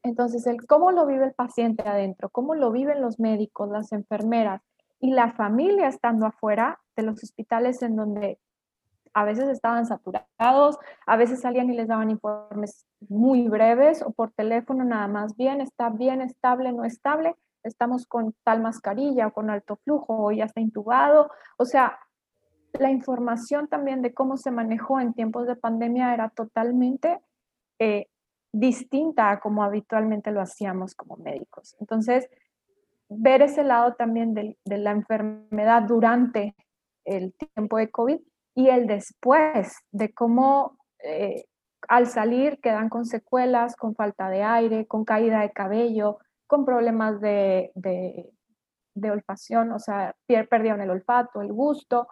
Entonces, el cómo lo vive el paciente adentro, cómo lo viven los médicos, las enfermeras y la familia estando afuera de los hospitales en donde a veces estaban saturados, a veces salían y les daban informes muy breves o por teléfono nada más bien, está bien, estable, no estable, estamos con tal mascarilla o con alto flujo o ya está intubado. O sea, la información también de cómo se manejó en tiempos de pandemia era totalmente eh, distinta a como habitualmente lo hacíamos como médicos. Entonces, ver ese lado también de, la enfermedad durante el tiempo de COVID y el después, de cómo eh, al salir quedan con secuelas, con falta de aire, con caída de cabello, con problemas de, de, olfacción, o sea, perdieron el olfato, el gusto,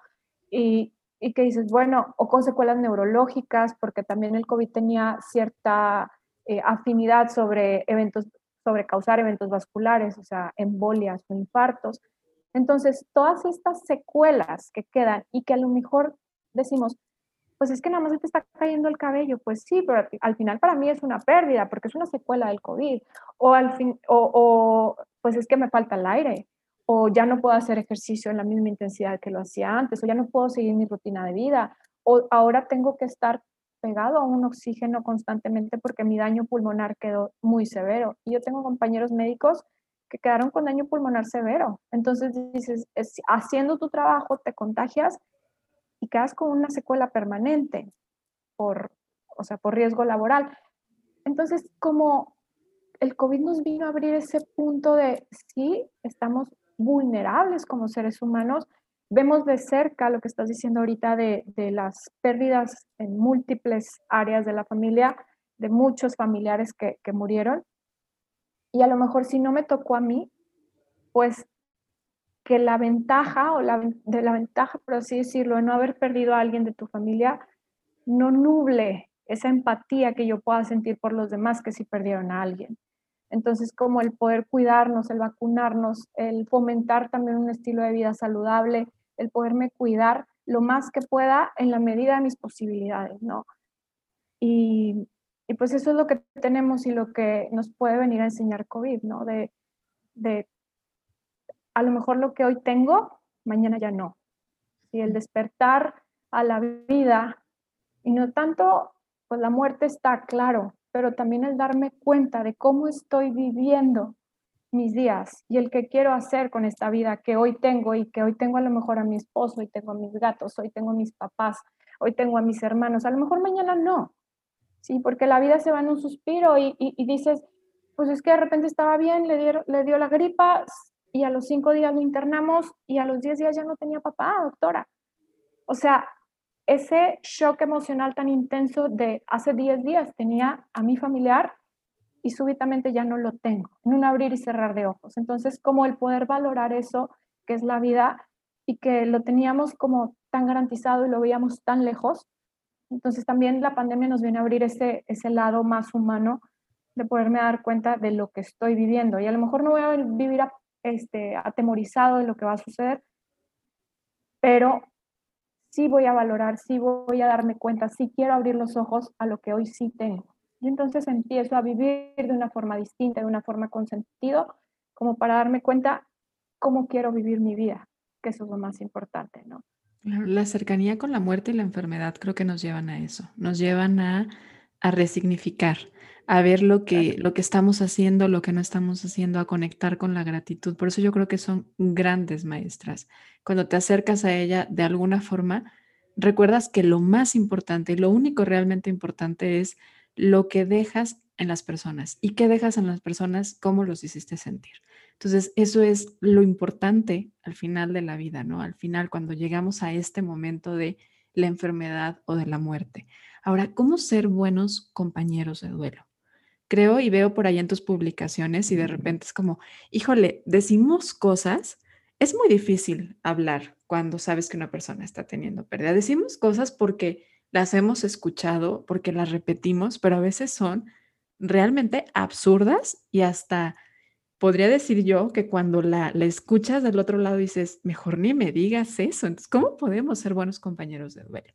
y, que dices, bueno, o con secuelas neurológicas, porque también el COVID tenía cierta eh, afinidad sobre eventos, sobre causar eventos vasculares, o sea, embolias o infartos. Entonces, todas estas secuelas que quedan y que a lo mejor decimos, pues es que nada más te está cayendo el cabello, pues sí, pero al final para mí es una pérdida porque es una secuela del COVID. O al fin, o, o pues es que me falta el aire, o ya no puedo hacer ejercicio en la misma intensidad que lo hacía antes, o ya no puedo seguir mi rutina de vida, o ahora tengo que estar pegado a un oxígeno constantemente porque mi daño pulmonar quedó muy severo. Y yo tengo compañeros médicos que quedaron con daño pulmonar severo. Entonces dices, haciendo tu trabajo te contagias y quedas con una secuela permanente por, o sea, por riesgo laboral. Entonces, como el COVID nos vino a abrir ese punto de, sí, estamos vulnerables como seres humanos. Vemos de cerca lo que estás diciendo ahorita de, las pérdidas en múltiples áreas de la familia, de muchos familiares que, murieron. Y a lo mejor si no me tocó a mí, pues que la ventaja o la, de la ventaja, por así decirlo, de no haber perdido a alguien de tu familia, no nuble esa empatía que yo pueda sentir por los demás que sí perdieron a alguien. Entonces, como el poder cuidarnos, el vacunarnos, el fomentar también un estilo de vida saludable, el poderme cuidar lo más que pueda en la medida de mis posibilidades, ¿no? Y, pues eso es lo que tenemos y lo que nos puede venir a enseñar COVID, ¿no? De, de a lo mejor lo que hoy tengo, mañana ya no. Y el despertar a la vida y no tanto pues la muerte está claro, pero también el darme cuenta de cómo estoy viviendo mis días y el que quiero hacer con esta vida que hoy tengo y que hoy tengo a lo mejor a mi esposo, hoy tengo a mis gatos, hoy tengo a mis papás, hoy tengo a mis hermanos, a lo mejor mañana no, sí, porque la vida se va en un suspiro y, dices, pues es que de repente estaba bien, le, dio, le dio la gripa y a los cinco días lo internamos y a los diez días ya no tenía papá, doctora. O sea, ese shock emocional tan intenso de hace diez días tenía a mi familiar y súbitamente ya no lo tengo, en un abrir y cerrar de ojos. Entonces, como el poder valorar eso, que es la vida, y que lo teníamos como tan garantizado y lo veíamos tan lejos, entonces también la pandemia nos viene a abrir ese, ese lado más humano de poderme dar cuenta de lo que estoy viviendo. Y a lo mejor no voy a vivir este, atemorizado de lo que va a suceder, pero sí voy a valorar, sí voy a darme cuenta, sí quiero abrir los ojos a lo que hoy sí tengo. Y entonces empiezo a vivir de una forma distinta, de una forma con sentido, como para darme cuenta cómo quiero vivir mi vida, que eso es lo más importante, ¿no? La cercanía con la muerte y la enfermedad creo que nos llevan a eso, nos llevan a, a resignificar, a ver lo que, lo que estamos haciendo, lo que no estamos haciendo, a conectar con la gratitud. Por eso yo creo que son grandes maestras. Cuando te acercas a ella de alguna forma, recuerdas que lo más importante y lo único realmente importante es lo que dejas en las personas y qué dejas en las personas, cómo los hiciste sentir. Entonces, eso es lo importante al final de la vida, ¿no? Al final, cuando llegamos a este momento de la enfermedad o de la muerte. Ahora, ¿cómo ser buenos compañeros de duelo? Creo y veo por ahí en tus publicaciones y de repente es como, híjole, decimos cosas, es muy difícil hablar cuando sabes que una persona está teniendo pérdida. Decimos cosas porque las hemos escuchado porque las repetimos, pero a veces son realmente absurdas y hasta podría decir yo que cuando la, la, escuchas del otro lado dices, mejor ni me digas eso. Entonces, ¿cómo podemos ser buenos compañeros de duelo?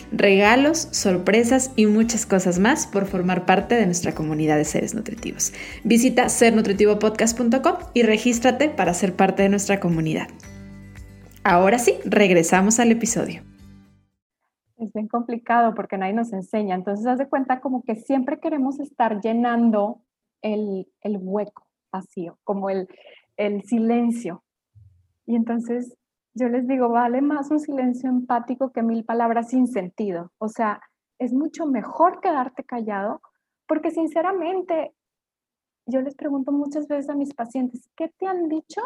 Regalos, sorpresas, y muchas cosas más por formar parte de nuestra comunidad de seres nutritivos. Visita sernutritivopodcast.com y regístrate para ser parte de nuestra comunidad. Ahora sí, regresamos al episodio. Es bien complicado porque nadie nos enseña. Entonces, haz de cuenta como que siempre queremos estar llenando el, el hueco vacío, como el, el silencio. Y entonces yo les digo, vale más un silencio empático que mil palabras sin sentido. O sea, es mucho mejor quedarte callado, porque sinceramente yo les pregunto muchas veces a mis pacientes, ¿qué te han dicho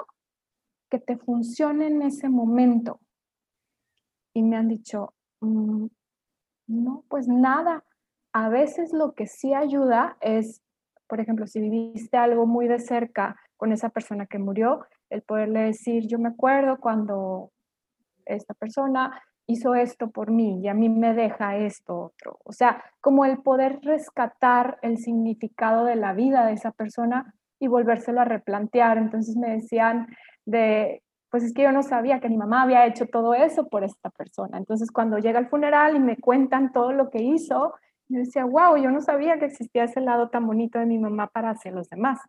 que te funcione en ese momento? Y me han dicho, mm, no, pues nada. A veces lo que sí ayuda es, por ejemplo, si viviste algo muy de cerca con esa persona que murió, el poderle decir, yo me acuerdo cuando esta persona hizo esto por mí y a mí me deja esto otro. O sea, como el poder rescatar el significado de la vida de esa persona y volvérselo a replantear. Entonces me decían de, pues es que yo no sabía que mi mamá había hecho todo eso por esta persona. Entonces cuando llega el funeral y me cuentan todo lo que hizo, yo decía, wow, yo no sabía que existía ese lado tan bonito de mi mamá para hacer los demás.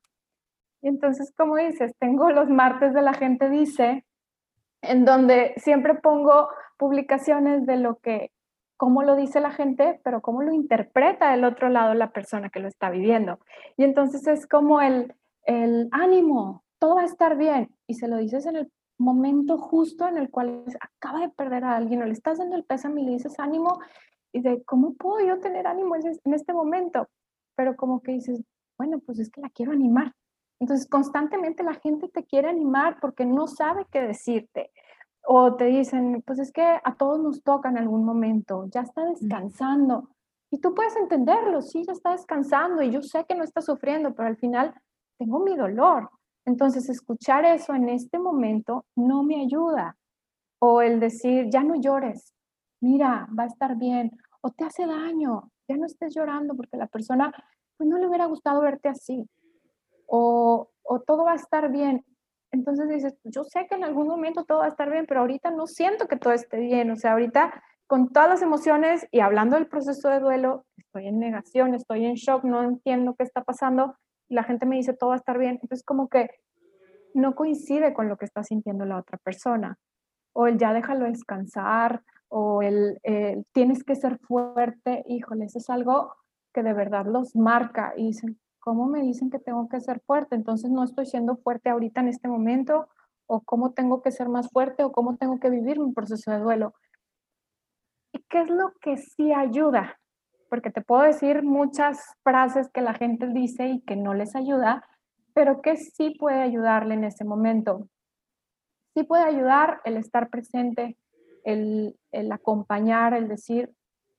Y entonces, como dices, tengo los martes de la gente dice, en donde siempre pongo publicaciones de lo que, cómo lo dice la gente, pero cómo lo interpreta del otro lado la persona que lo está viviendo. Y entonces es como el, el ánimo, todo va a estar bien. Y se lo dices en el momento justo en el cual acaba de perder a alguien o le estás dando el pésame y le dices ánimo y de cómo puedo yo tener ánimo en este momento. Pero como que dices, bueno, pues es que la quiero animar. Entonces, constantemente la gente te quiere animar porque no sabe qué decirte. O te dicen, pues es que a todos nos toca en algún momento, ya está descansando. Y tú puedes entenderlo, sí, ya está descansando y yo sé que no está sufriendo, pero al final tengo mi dolor. Entonces, escuchar eso en este momento no me ayuda. O el decir, ya no llores, mira, va a estar bien, o te hace daño, ya no estés llorando porque la persona pues no le hubiera gustado verte así. O, todo va a estar bien. Entonces dices, yo sé que en algún momento todo va a estar bien, pero ahorita no siento que todo esté bien. O sea, ahorita con todas las emociones y hablando del proceso de duelo, estoy en negación, estoy en shock, no entiendo qué está pasando y la gente me dice todo va a estar bien. Entonces como que no coincide con lo que está sintiendo la otra persona. O el ya déjalo descansar, o el, tienes que ser fuerte, híjole, eso es algo que de verdad los marca y dicen, ¿cómo me dicen que tengo que ser fuerte? Entonces no estoy siendo fuerte ahorita en este momento, o cómo tengo que ser más fuerte, o cómo tengo que vivir mi proceso de duelo. ¿Y qué es lo que sí ayuda? Porque te puedo decir muchas frases que la gente dice y que no les ayuda, pero que sí puede ayudarle en ese momento. Sí puede ayudar el estar presente, el, el acompañar, el decir,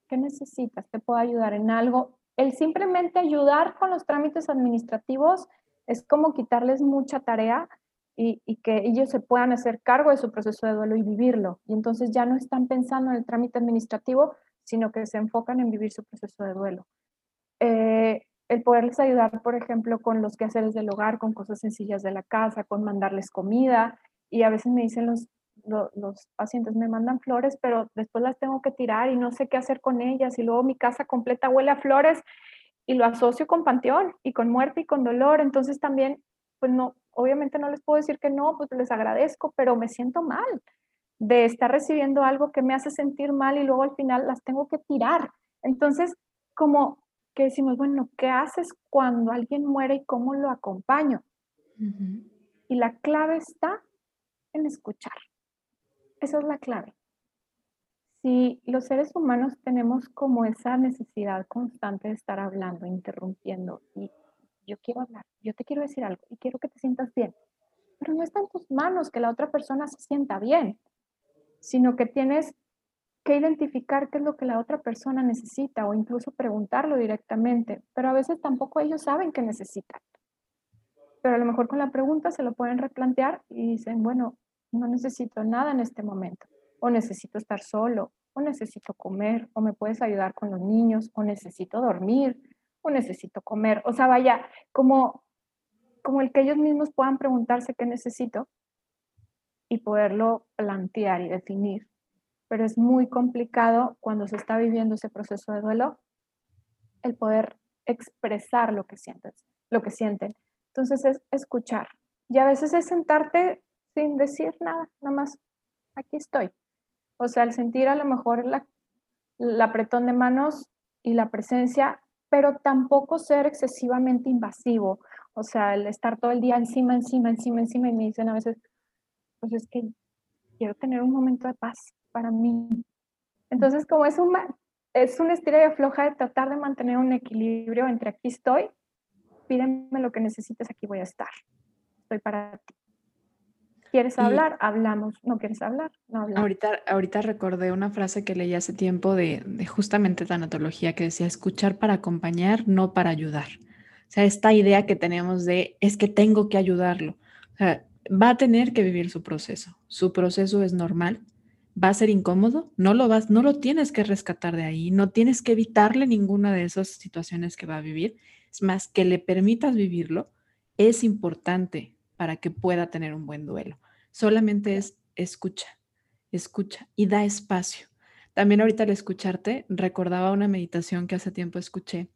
¿qué necesitas? ¿Te puedo ayudar en algo? El simplemente ayudar con los trámites administrativos es como quitarles mucha tarea y, que ellos se puedan hacer cargo de su proceso de duelo y vivirlo. Y entonces ya no están pensando en el trámite administrativo, sino que se enfocan en vivir su proceso de duelo. Eh, el poderles ayudar, por ejemplo, con los quehaceres del hogar, con cosas sencillas de la casa, con mandarles comida. Y a veces me dicen los, los, pacientes, me mandan flores, pero después las tengo que tirar y no sé qué hacer con ellas. Y luego mi casa completa huele a flores y lo asocio con panteón y con muerte y con dolor. Entonces también, pues no, obviamente no les puedo decir que no, pues les agradezco, pero me siento mal de estar recibiendo algo que me hace sentir mal y luego al final las tengo que tirar. Entonces, como que decimos, bueno, ¿qué haces cuando alguien muere y cómo lo acompaño? Y la clave está en escuchar. Esa es la clave. Si los seres humanos tenemos como esa necesidad constante de estar hablando, interrumpiendo, y yo quiero hablar, yo te quiero decir algo y quiero que te sientas bien, pero no está en tus manos que la otra persona se sienta bien, sino que tienes que identificar qué es lo que la otra persona necesita o incluso preguntarlo directamente, pero a veces tampoco ellos saben qué necesitan. Pero a lo mejor con la pregunta se lo pueden replantear y dicen, bueno, no necesito nada en este momento, o necesito estar solo, o necesito comer, o me puedes ayudar con los niños, o necesito dormir, o necesito comer. O sea, vaya, como, como el que ellos mismos puedan preguntarse qué necesito y poderlo plantear y definir pero es muy complicado cuando se está viviendo ese proceso de duelo el poder expresar lo que sientes, lo que sienten. Entonces es escuchar. Y a veces es sentarte sin decir nada, nada más, aquí estoy. O sea, el sentir a lo mejor la, el apretón de manos y la presencia, pero tampoco ser excesivamente invasivo. O sea, el estar todo el día encima, encima, encima, encima, y me dicen a veces, pues es que quiero tener un momento de paz para mí. Entonces, como es un, es una estira y afloja de tratar de mantener un equilibrio entre aquí estoy, pídeme lo que necesites, aquí voy a estar. Estoy para ti. ¿Quieres hablar? Hablamos. ¿No quieres hablar? No hablamos. Ahorita, ahorita recordé una frase que leí hace tiempo de, de justamente tanatología que decía escuchar para acompañar, no para ayudar. O sea, esta idea que tenemos de es que tengo que ayudarlo. O sea, va a tener que vivir su proceso. Su proceso es normal, va a ser incómodo, no lo vas, no lo tienes que rescatar de ahí, no tienes que evitarle ninguna de esas situaciones que va a vivir. Es más, que le permitas vivirlo es importante para que pueda tener un buen duelo. Solamente es escucha, escucha y da espacio. También ahorita al escucharte recordaba una meditación que hace tiempo escuché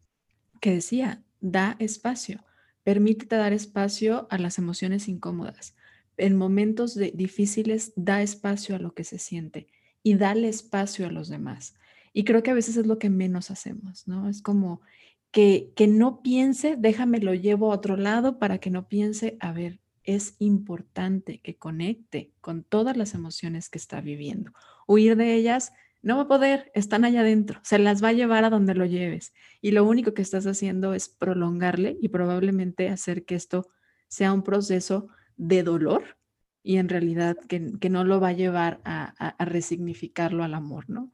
que decía, da espacio, permítete dar espacio a las emociones incómodas en momentos difíciles da espacio a lo que se siente y dale espacio a los demás. Y creo que a veces es lo que menos hacemos, ¿no? Es como que, que no piense, déjame lo llevo a otro lado para que no piense, a ver, es importante que conecte con todas las emociones que está viviendo. Huir de ellas no va a poder, están allá adentro, se las va a llevar a donde lo lleves. Y lo único que estás haciendo es prolongarle y probablemente hacer que esto sea un proceso de dolor y en realidad que, no lo va a llevar a, resignificarlo al amor, ¿no?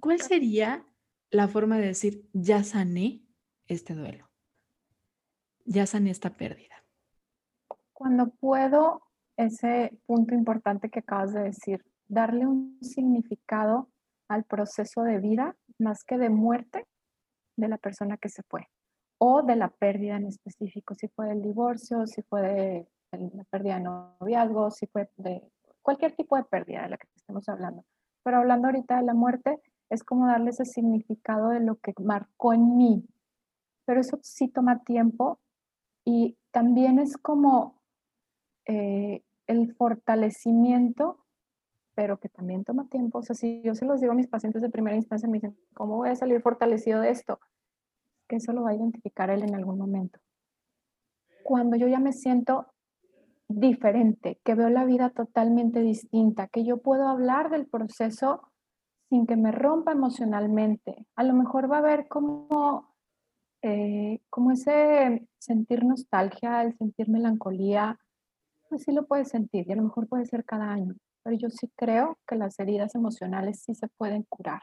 ¿Cuál sería la forma de decir, ya sané este duelo? Ya sané esta pérdida. Cuando puedo, ese punto importante que acabas de decir, darle un significado al proceso de vida más que de muerte, de la persona que se fue o de la pérdida en específico, si fue el divorcio, si fue de la pérdida de noviazgo, si fue de cualquier tipo de pérdida de la que estemos hablando. Pero hablando ahorita de la muerte, es como darle ese significado de lo que marcó en mí. Pero eso sí toma tiempo y también es como eh, el fortalecimiento, pero que también toma tiempo. O sea, si yo se los digo a mis pacientes de primera instancia, me dicen, ¿cómo voy a salir fortalecido de esto? Que eso lo va a identificar él en algún momento. Cuando yo ya me siento diferente, que veo la vida totalmente distinta, que yo puedo hablar del proceso sin que me rompa emocionalmente. A lo mejor va a haber como, eh, como ese sentir nostalgia, el sentir melancolía, pues sí lo puedes sentir y a lo mejor puede ser cada año, pero yo sí creo que las heridas emocionales sí se pueden curar,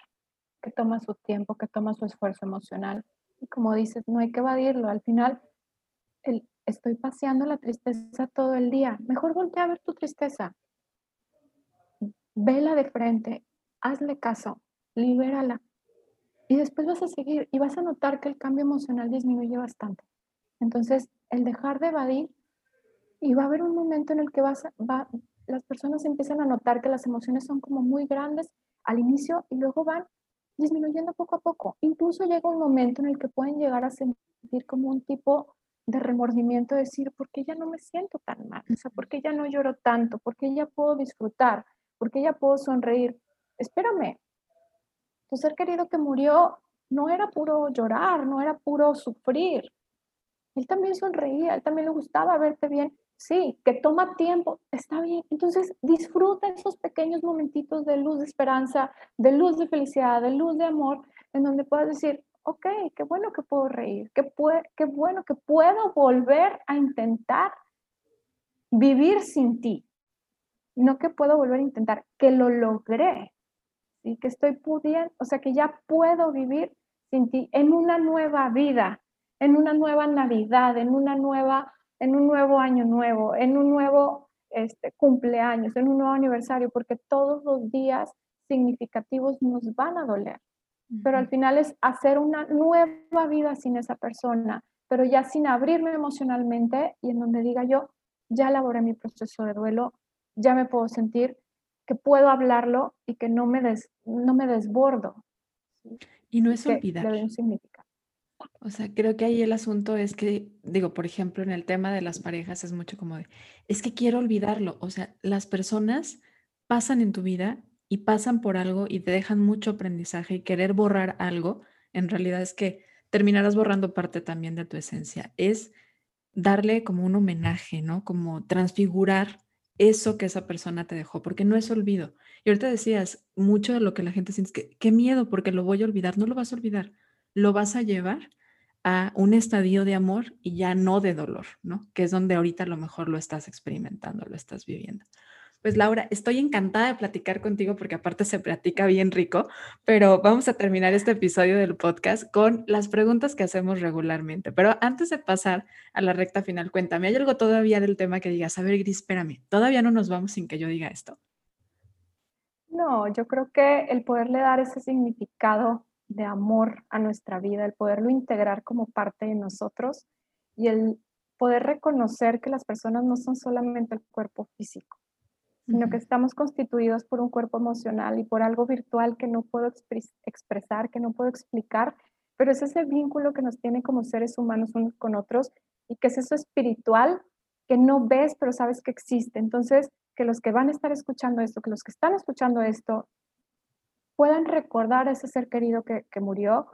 que toma su tiempo, que toma su esfuerzo emocional. Y como dices, no hay que evadirlo, al final el, estoy paseando la tristeza todo el día. Mejor voltea a ver tu tristeza. Vela de frente, hazle caso, libérala. Y después vas a seguir y vas a notar que el cambio emocional disminuye bastante. Entonces, el dejar de evadir y va a haber un momento en el que vas va, las personas empiezan a notar que las emociones son como muy grandes al inicio y luego van disminuyendo poco a poco. Incluso llega un momento en el que pueden llegar a sentir como un tipo de remordimiento, decir, ¿por qué ya no me siento tan mal? O sea, ¿por qué ya no lloro tanto? ¿Por qué ya puedo disfrutar? ¿Por qué ya puedo sonreír? Espérame, tu ser querido que murió no era puro llorar, no era puro sufrir. Él también sonreía, él también le gustaba verte bien. Sí, que toma tiempo, está bien. Entonces disfruta esos pequeños momentitos de luz de esperanza, de luz de felicidad, de luz de amor, en donde puedas decir, ok, qué bueno que puedo reír, qué, qué bueno que puedo volver a intentar vivir sin ti. No que puedo volver a intentar, que lo logré, y que estoy pudiendo, o sea, que ya puedo vivir sin ti en una nueva vida, en una nueva Navidad, en una nueva, en un nuevo año nuevo, en un nuevo este, cumpleaños, en un nuevo aniversario, porque todos los días significativos nos van a doler pero al final es hacer una nueva vida sin esa persona, pero ya sin abrirme emocionalmente y en donde diga yo, ya elaboré mi proceso de duelo, ya me puedo sentir que puedo hablarlo y que no me, des, no me desbordo. Y no es olvidar. Le un significado. O sea, creo que ahí el asunto es que, digo, por ejemplo, en el tema de las parejas es mucho como de, es que quiero olvidarlo. O sea, las personas pasan en tu vida y pasan por algo y te dejan mucho aprendizaje y querer borrar algo, en realidad es que terminarás borrando parte también de tu esencia. Es darle como un homenaje, ¿no? Como transfigurar eso que esa persona te dejó, porque no es olvido. Y ahorita decías, mucho de lo que la gente siente es que, qué miedo, porque lo voy a olvidar. No lo vas a olvidar, lo vas a llevar a un estadio de amor y ya no de dolor, ¿no? Que es donde ahorita a lo mejor lo estás experimentando, lo estás viviendo. Pues Laura, estoy encantada de platicar contigo porque aparte se platica bien rico, pero vamos a terminar este episodio del podcast con las preguntas que hacemos regularmente. Pero antes de pasar a la recta final, cuéntame, ¿hay algo todavía del tema que digas? A ver, Gris, espérame, todavía no nos vamos sin que yo diga esto. No, yo creo que el poderle dar ese significado de amor a nuestra vida, el poderlo integrar como parte de nosotros y el poder reconocer que las personas no son solamente el cuerpo físico, sino que estamos constituidos por un cuerpo emocional y por algo virtual que no puedo expresar, que no puedo explicar, pero es ese vínculo que nos tiene como seres humanos unos con otros y que es eso espiritual que no ves, pero sabes que existe. Entonces, que los que van a estar escuchando esto, que los que están escuchando esto, puedan recordar a ese ser querido que, murió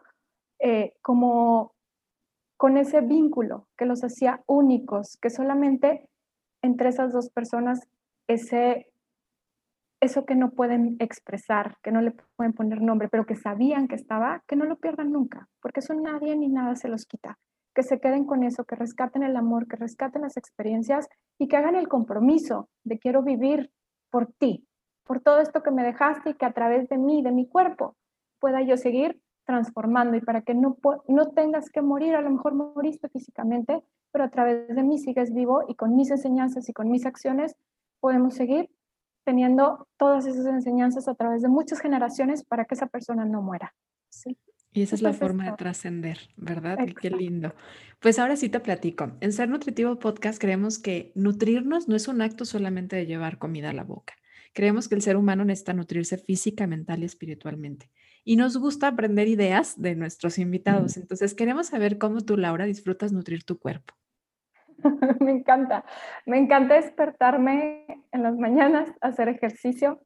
eh, como con ese vínculo que los hacía únicos, que solamente entre esas dos personas ese, eso que no pueden expresar, que no le pueden poner nombre, pero que sabían que estaba, que no lo pierdan nunca, porque eso nadie ni nada se los quita. Que se queden con eso, que rescaten el amor, que rescaten las experiencias y que hagan el compromiso de quiero vivir por ti, por todo esto que me dejaste y que a través de mí, de mi cuerpo, pueda yo seguir transformando y para que no, no tengas que morir, a lo mejor moriste físicamente, pero a través de mí sigues vivo y con mis enseñanzas y con mis acciones podemos seguir teniendo todas esas enseñanzas a través de muchas generaciones para que esa persona no muera. ¿sí? Y esa es la forma de trascender, ¿verdad? Qué lindo. Pues ahora sí te platico. En Ser Nutritivo Podcast creemos que nutrirnos no es un acto solamente de llevar comida a la boca. Creemos que el ser humano necesita nutrirse física, mental y espiritualmente. Y nos gusta aprender ideas de nuestros invitados. Entonces queremos saber cómo tú, Laura, disfrutas nutrir tu cuerpo. me encanta. Me encanta despertarme en las mañanas, hacer ejercicio,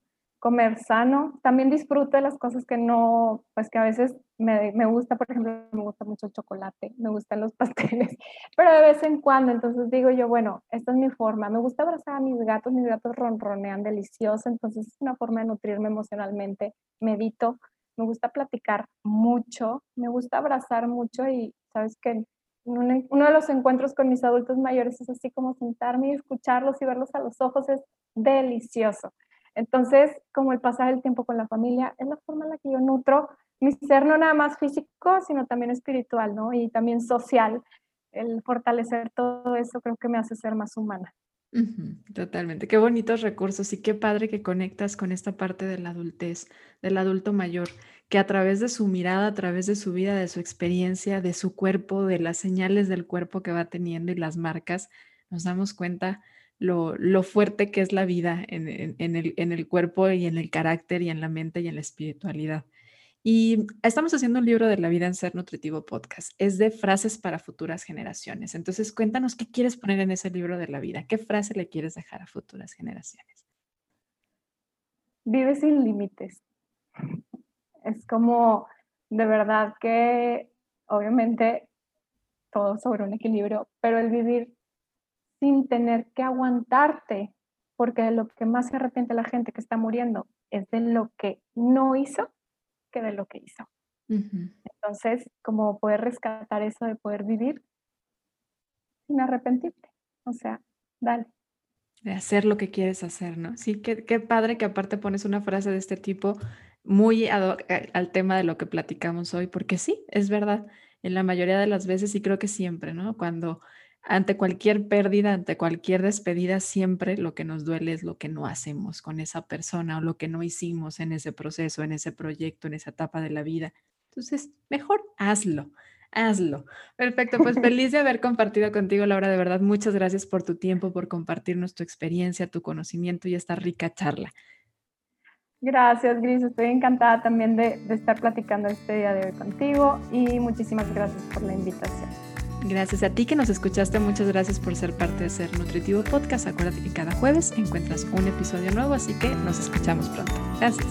comer sano. También disfruto de las cosas que no, pues que a veces me, me, gusta, por ejemplo, me gusta mucho el chocolate, me gustan los pasteles, pero de vez en cuando, entonces digo yo, bueno, esta es mi forma. Me gusta abrazar a mis gatos, mis gatos ronronean delicioso, entonces es una forma de nutrirme emocionalmente. Medito, me gusta platicar mucho, me gusta abrazar mucho y sabes que uno de los encuentros con mis adultos mayores es así como sentarme y escucharlos y verlos a los ojos, es delicioso. Entonces, como el pasar el tiempo con la familia, es la forma en la que yo nutro mi ser no nada más físico, sino también espiritual, ¿no? Y también social. El fortalecer todo eso creo que me hace ser más humana. totalmente. Qué bonitos recursos y qué padre que conectas con esta parte de la adultez, del adulto mayor que a través de su mirada, a través de su vida, de su experiencia, de su cuerpo, de las señales del cuerpo que va teniendo y las marcas, nos damos cuenta lo, fuerte que es la vida en, el, en el cuerpo y en el carácter y en la mente y en la espiritualidad. Y estamos haciendo un libro de la vida en Ser Nutritivo Podcast. Es de frases para futuras generaciones. Entonces, cuéntanos qué quieres poner en ese libro de la vida. ¿Qué frase le quieres dejar a futuras generaciones? Vive sin límites. Es como, de verdad que, obviamente, todo sobre un equilibrio, pero el vivir sin tener que aguantarte, porque de lo que más se arrepiente la gente que está muriendo es de lo que no hizo que de lo que hizo. Entonces, como poder rescatar eso de poder vivir sin arrepentirte. O sea, dale. De hacer lo que quieres hacer, ¿no? Sí, qué, qué padre que aparte pones una frase de este tipo muy eh, al tema de lo que platicamos hoy, porque sí, es verdad, en la mayoría de las veces y creo que siempre, ¿no? Cuando ante cualquier pérdida, ante cualquier despedida, siempre lo que nos duele es lo que no hacemos con esa persona o lo que no hicimos en ese proceso, en ese proyecto, en esa etapa de la vida. Entonces, mejor hazlo, hazlo. Perfecto, pues feliz de haber compartido contigo, Laura. De verdad, muchas gracias por tu tiempo, por compartirnos tu experiencia, tu conocimiento y esta rica charla. Gracias, Gris. Estoy encantada también de, estar platicando este día de hoy contigo y muchísimas gracias por la invitación. Gracias a ti que nos escuchaste, muchas gracias por ser parte de Ser Nutritivo Podcast. Acuérdate que cada jueves encuentras un episodio nuevo, así que nos escuchamos pronto. Gracias.